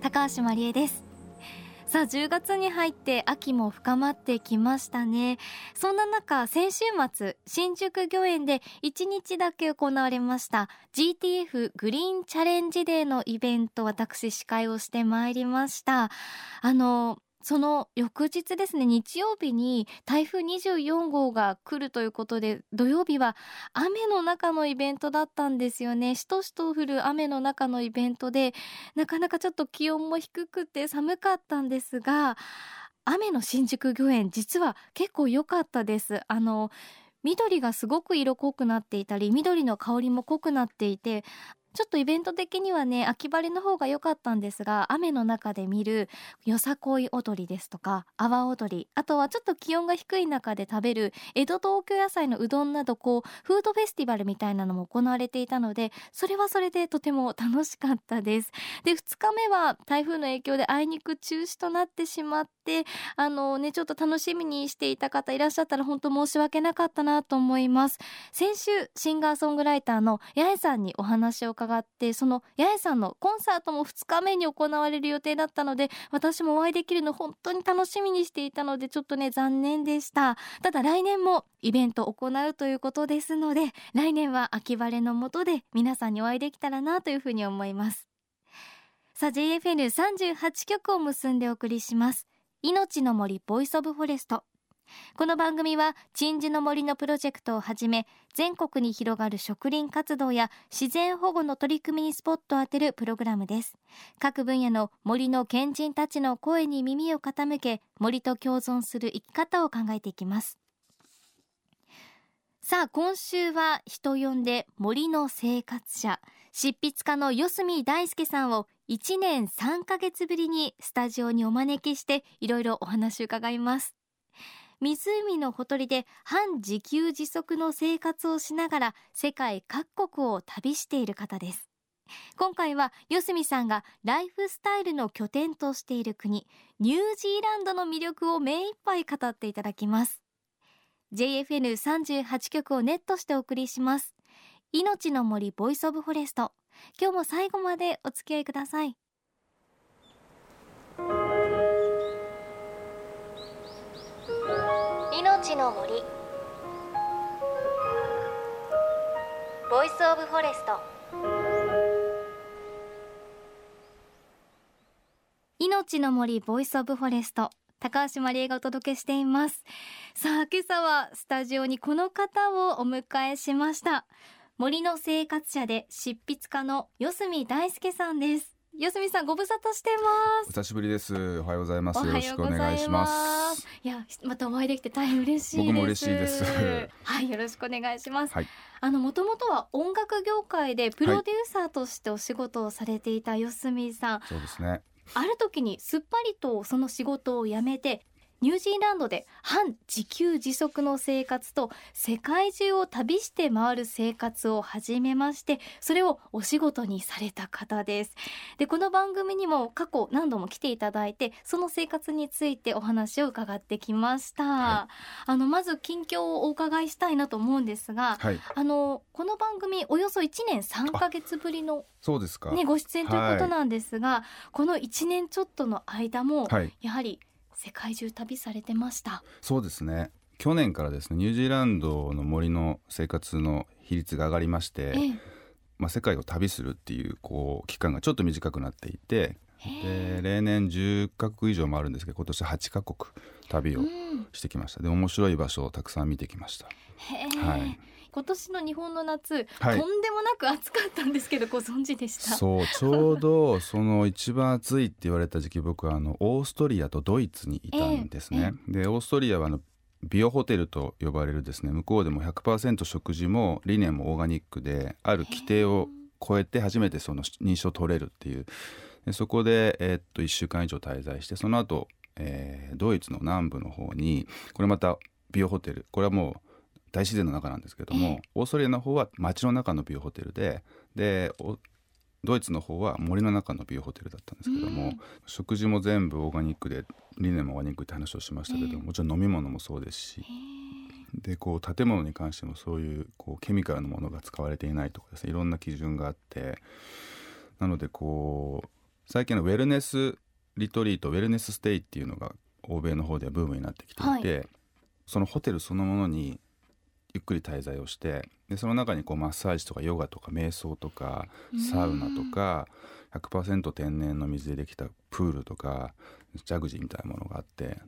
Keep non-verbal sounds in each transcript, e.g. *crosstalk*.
高橋真理恵です。さあ10月に入って秋も深まってきましたね。そんな中先週末新宿御苑で1日だけ行われました GTF グリーンチャレンジデーのイベント私司会をしてまいりました。あのその翌日ですね日曜日に台風24号が来るということで土曜日は雨の中のイベントだったんですよね。しとしと降る雨の中のイベントでなかなかちょっと気温も低くて寒かったんですが雨の新宿御苑実は結構良かったです。あの緑がすごく色濃くなっていたり緑の香りも濃くなっていてちょっとイベント的にはね秋晴れの方が良かったんですが雨の中で見るよさこい踊りですとか阿波踊りあとはちょっと気温が低い中で食べる江戸東京野菜のうどんなどこうフードフェスティバルみたいなのも行われていたのでそれはそれでとても楽しかったです。で2日目は台風の影響であいにく中止となってしまってあのねちょっと楽しみにしていた方いらっしゃったら本当申し訳なかったなと思います。先週シンガーソングライターの八重さんにお話を伺ってその八重さんのコンサートも2日目に行われる予定だったので私もお会いできるの本当に楽しみにしていたのでちょっとね残念でした。ただ来年もイベントを行うということですので来年は秋晴れの下で皆さんにお会いできたらなというふうに思います。さあ JFN38 局を結んでお送りします。命の森 Voice of Forest。この番組は鎮守の森のプロジェクトをはじめ全国に広がる植林活動や自然保護の取り組みにスポットを当てるプログラムです。各分野の森の賢人たちの声に耳を傾け森と共存する生き方を考えていきます。さあ今週は人呼んで森の生活者執筆家の四隅大輔さんを1年3ヶ月ぶりにスタジオにお招きしていろいろお話を伺います。湖のほとりで半自給自足の生活をしながら世界各国を旅している方です。今回は四隅さんがライフスタイルの拠点としている国ニュージーランドの魅力を目いっぱい語っていただきます。JFN38 局をネットしてお送りします。命の森 Voice of Forest。今日も最後までお付き合いください。の森。 Voice of Forest 命の森 Voice of Forest 高橋万里恵がお届けしています。さあ今朝はスタジオにこの方をお迎えしました。森の生活者で執筆家の四隅大輔さんです。四隅さんご無沙汰してます。久しぶりです。おはようございます。よろしくお願いします。いやまたお会いできて大変嬉しい僕も嬉しいです。はいよろしくお願いします、はい、あのもともとは音楽業界でプロデューサーとしてお仕事をされていた四隅さん、はい、そうですね。ある時にすっぱりとその仕事を辞めてニュージーランドで半自給自足の生活と世界中を旅して回る生活を始めましてそれをお仕事にされた方です。でこの番組にも過去何度も来ていただいてその生活についてお話を伺ってきました、はい、あのまず近況をお伺いしたいなと思うんですが、はい、あのこの番組およそ1年3ヶ月ぶりのそうですか、ね、ご出演ということなんですが、はい、この1年ちょっとの間も、やはり世界中旅されてました。そうですね。去年からですねニュージーランドの森の生活の比率が上がりまして、ええ、まあ、世界を旅するっていうこう期間がちょっと短くなっていてで例年10カ国以上もあるんですけど今年8カ国旅をしてきました、うん、で面白い場所をたくさん見てきました。はい今年の日本の夏、はい、とんでもなく暑かったんですけどご存知でした？そうちょうどその一番暑いって言われた時期僕はあのオーストリアとドイツにいたんですね、えー、でオーストリアはあのビオホテルと呼ばれるですね。向こうでも100%食事も理念もオーガニックである規定を超えて初めてその認証取れるっていう。でそこで、えー、っと1週間以上滞在してその後、えー、ドイツの南部の方にこれまたビオホテル。これはもう大自然の中なんですけども、オーストリアの方は街の中のビューホテルででドイツの方は森の中のビオホテルだったんですけども、食事も全部オーガニックで理念もオーガニックって話をしましたけど、もちろん飲み物もそうですし。でこう建物に関してもそういうこうケミカルのものが使われていないとかですねいろんな基準があってなのでこう最近のウェルネスリトリートウェルネスステイっていうのが欧米の方ではブームになってきていて、はい、そのホテルそのものにゆっくり滞在をしてでその中にこうマッサージとかヨガとか瞑想とかサウナとか100%天然の水でできたプールとかジャグジーみたいなものがあって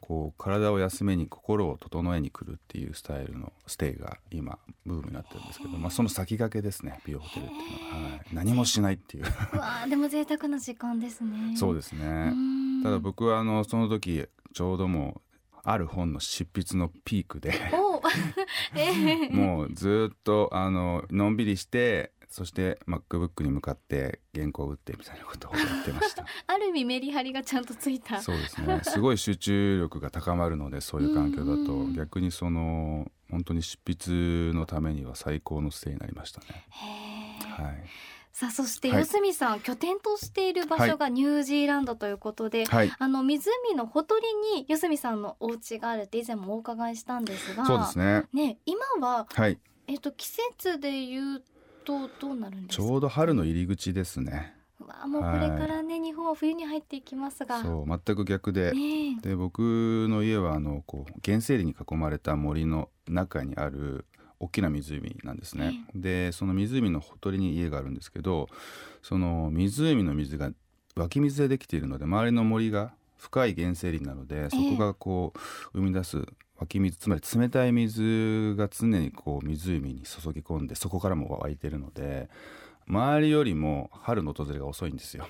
こう体を休めに心を整えに来るっていうスタイルのステイが今ブームになってるんですけど、まあ、その先駆けですね美容ホテルっていうのは、はい、何もしないっていう。わでも贅沢な時間ですね。そうですね。ただ僕はあのその時ちょうどもうある本の執筆のピークで *laughs* もうずっとあののんびりしてそして MacBook に向かって原稿を打ってみたいなことをやってました。*laughs* ある意味メリハリがちゃんとついた。そうですね。すごい集中力が高まるのでそういう環境だと。逆にその本当に執筆のためには最高のステイになりましたね。はいさあそして四角さん、はい、拠点としている場所がニュージーランドということで、はい、あの湖のほとりに四角さんのお家があるって以前もお伺いしたんですがそうですね。ね今は、はい、えっと季節でいうとどうなるんですちょうど春の入り口ですね。わもうこれからね、はい、日本は冬に入っていきますが。そう全く逆で、ね、で僕の家はあのこう原生林に囲まれた森の中にある大きな湖なんですね、でその湖のほとりに家があるんですけどその湖の水が湧き水でできているので周りの森が深い原生林なのでそこがこう生み出す湧き水つまり冷たい水が常にこう湖に注ぎ込んでそこからも湧いてるので周りよりも春の訪れが遅いんですよ。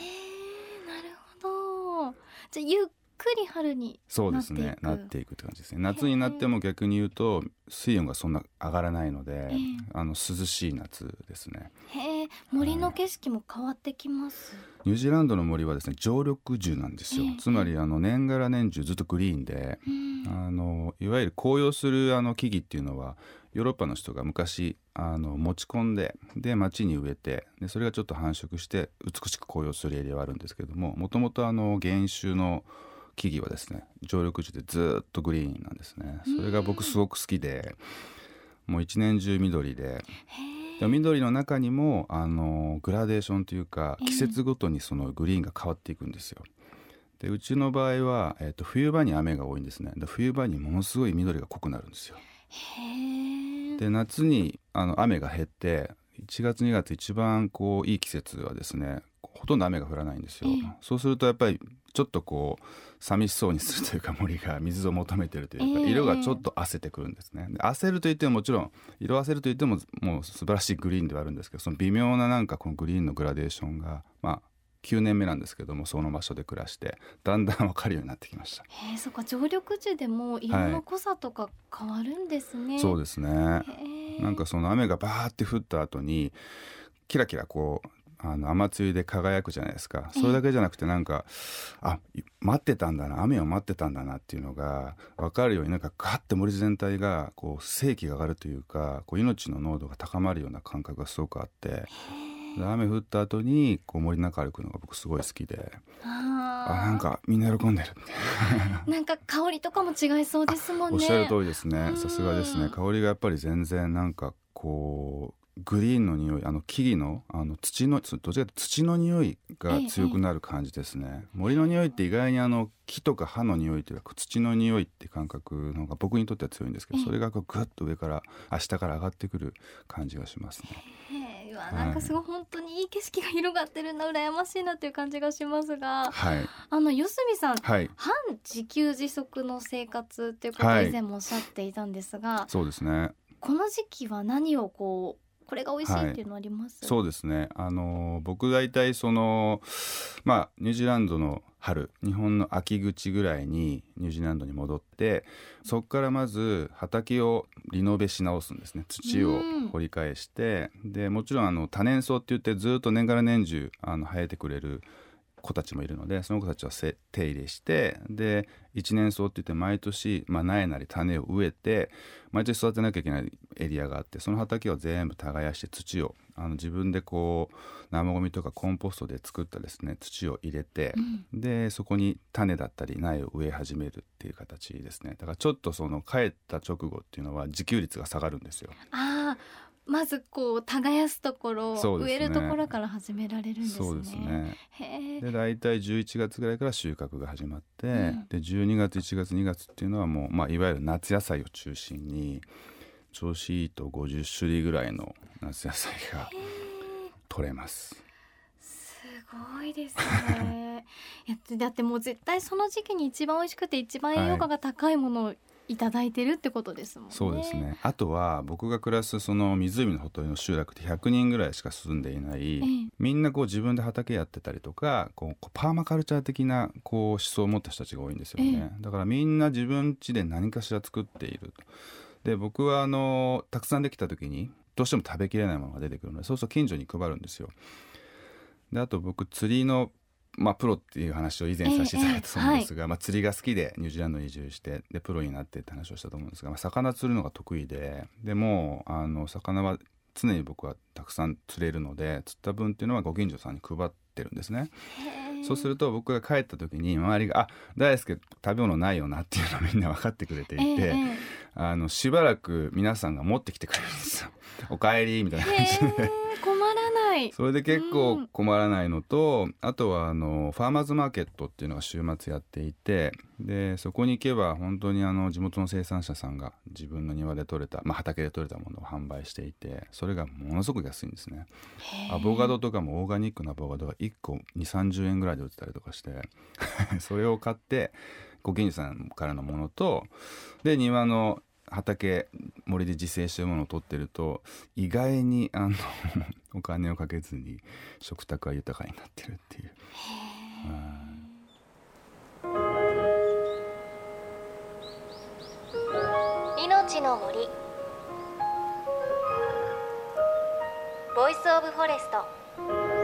へなるほど。じゃゆっくり春にそうですねなっていくって感じですね。夏になっても逆に言うと水温がそんな上がらないので、あの涼しい夏ですね。へえ森の景色も変わってきます、ニュージーランドの森はですね常緑樹なんですよ、つまりあの年がら年中ずっとグリーンで、あのいわゆる紅葉するあの木々っていうのはヨーロッパの人が昔あの持ち込んでで町に植えてでそれがちょっと繁殖して美しく紅葉するエリアはあるんですけどももともと原種の木々はですね。常緑樹でずっとグリーンなんですね。それが僕すごく好きでもう一年中緑で。で緑の中にもあのグラデーションというか季節ごとにそのグリーンが変わっていくんですよ。でうちの場合は、えーと、冬場に雨が多いんですね。で冬場にものすごい緑が濃くなるんですよ。で夏にあの雨が減って1月2月一番こういい季節はですねほとんど雨が降らないんですよ。そうするとやっぱりちょっとこう寂しそうにするというか *laughs* 森が水を求めてるというか、色がちょっと焦ってくるんですね。焦るといってももちろん色焦るといってももう素晴らしいグリーンではあるんですけどその微妙ななんかこのグリーンのグラデーションがまあ9年目なんですけどもその場所で暮らしてだんだん分かるようになってきました。へえ、そっか常緑樹でも色の濃さとか変わるんですね。はい、そうですね。なんかその雨がバーって降った後にキラキラこうあの雨露で輝くじゃないですかそれだけじゃなくてなんかあ待ってたんだな雨を待ってたんだなっていうのが分かるようになんかガッて森全体がこう生気が上がるというかこう命の濃度が高まるような感覚がすごくあって雨降った後にこう森の中歩くのが僕すごい好きで。あなんかみんな喜んでる *laughs* なんか香りとかも違いそうですもんね。おっしゃる通りですね。さすがですね。香りがやっぱり全然なんかこうグリーンの匂いあの木々のあの土のどちらかというと土の匂いが強くなる感じですね、ええ、森の匂いって意外にあの木とか葉の匂いというか土の匂いって感覚の方が僕にとっては強いんですけど、え、それがこうグッと上から明日から上がってくる感じがしますね。えー、なんかすごい本当にいい景色が広がってるな羨ましいなっていう感じがしますが、はい、あの四角さん、はい、半自給自足の生活っていうことを以前もおっしゃっていたんですが、はい、そうですね。この時期は何をこうこれが美味しいっていうのあります、はい、そうですね。あの僕大体そのまあニュージーランドの春日本の秋口ぐらいにニュージーランドに戻ってそこからまず畑をリノベし直すんですね。土を掘り返してでもちろんあの多年草って言ってずっと年がら年中あの生えてくれる子たちもいるのでその子たちは手入れしてで一年草って言って毎年、まあ、苗なり種を植えて毎年育てなきゃいけないエリアがあってその畑を全部耕して土をあの自分でこう生ごみとかコンポストで作ったですね土を入れて、うん、でそこに種だったり苗を植え始めるっていう形ですねだからちょっとその帰った直後っていうのは自給率が下がるんですよ。あまずこう耕すところ、ね、植えるところから始められるんですね。そうですね。で大体11月ぐらいから収穫が始まって、うん、で12月1月2月っていうのはもう、まあ、いわゆる夏野菜を中心に調子いいと50種類ぐらいの夏野菜が取れます。すごいですね *laughs* だってもう絶対その時期に一番美味しくて一番栄養価が高いものをいただいてるってことですもんね。そうですね。あとは僕が暮らすその湖のほとりの集落って100人ぐらいしか住んでいない、ええ、みんなこう自分で畑やってたりとか、こうパーマカルチャー的なこう思想を持った人たちが多いんですよね。え、だからみんな自分家で何かしら作っている。で僕はあのたくさんできた時にどうしても食べきれないものが出てくるのでそうすると近所に配るんですよ。であと僕釣りのまあ、プロっていう話を以前させていただいたと思うんですが、ええはい、まあ、釣りが好きでニュージーランドに移住してでプロになってって話をしたと思うんですが、まあ、魚釣るのが得意ででもあの魚は常に僕はたくさん釣れるので釣った分っていうのはご近所さんに配ってるんですね。そうすると僕が帰った時に周りが「あ大輔食べ物ないよな」っていうのをみんな分かってくれていて、えー、あのしばらく皆さんが持ってきてくれるんですよ。*laughs* おかえりみたいな感じで。いそれで結構困らないのと、うん、あとはあのファーマーズマーケットっていうのが週末やっていてでそこに行けば本当にあの地元の生産者さんが自分の庭で採れた、まあ、畑で採れたものを販売していてそれがものすごく安いんですねアボカドとかもオーガニックなアボカドが1個2 3 0円ぐらいで売ってたりとかして *laughs* それを買ってご近所さんからのものとで庭の畑森で自生してるものを取ってると意外にあの *laughs* お金をかけずに食卓は豊かになってるっていう。命の森。 Voice of Forest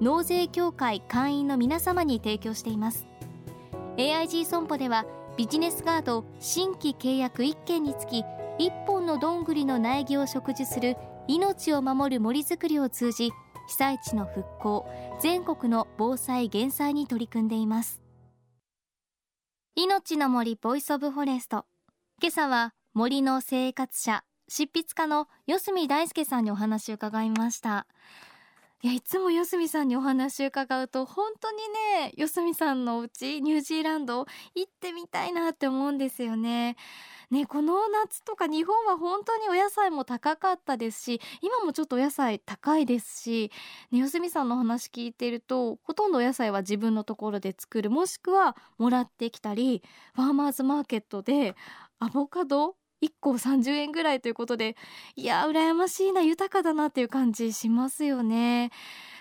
納税協会会員の皆様に提供しています。AIG 損保ではビジネスガード新規契約1件につき1本のどんぐりの苗木を植樹する命を守る森づくりを通じ被災地の復興全国の防災減災に取り組んでいます。命の森 Voice of Forest。今朝は森の生活者執筆家の四角大輔さんにお話を伺いました。いやいつも四隅さんにお話伺うと本当にね四隅さんのお家ニュージーランド行ってみたいなって思うんですよね。ねこの夏とか日本は本当にお野菜も高かったですし今もちょっとお野菜高いですし、ね、四隅さんの話聞いてるとほとんどお野菜は自分のところで作るもしくはもらってきたりファーマーズマーケットでアボカド1個30円ぐらいということでいや羨ましいな豊かだなっていう感じしますよね。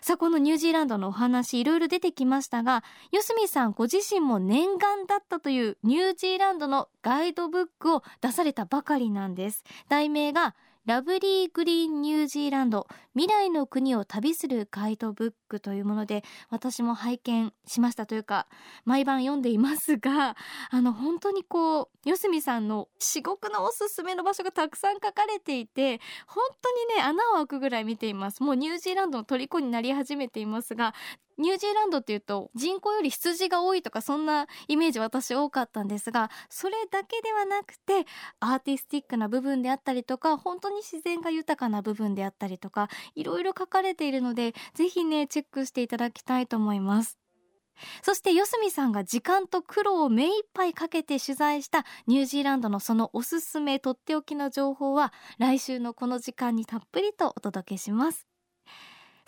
さあこのニュージーランドのお話いろいろ出てきましたが四隅さんご自身も念願だったというニュージーランドのガイドブックを出されたばかりなんです。題名がラブリーグリーンニュージーランド未来の国を旅するガイドブックというもので私も拝見しましたというか毎晩読んでいますが *laughs* あの本当にこう四隅さんの至極のおすすめの場所がたくさん書かれていて本当にね穴を開くぐらい見ています。もうニュージーランドの虜になり始めていますがニュージーランドっていうと人口より羊が多いとかそんなイメージ私多かったんですがそれだけではなくてアーティスティックな部分であったりとか本当に自然が豊かな部分であったりとかいろいろ書かれているのでぜひねチェックしていただきたいと思います。そして四隅さんが時間と苦労を目いっぱいかけて取材したニュージーランドのそのおすすめとっておきの情報は来週のこの時間にたっぷりとお届けします。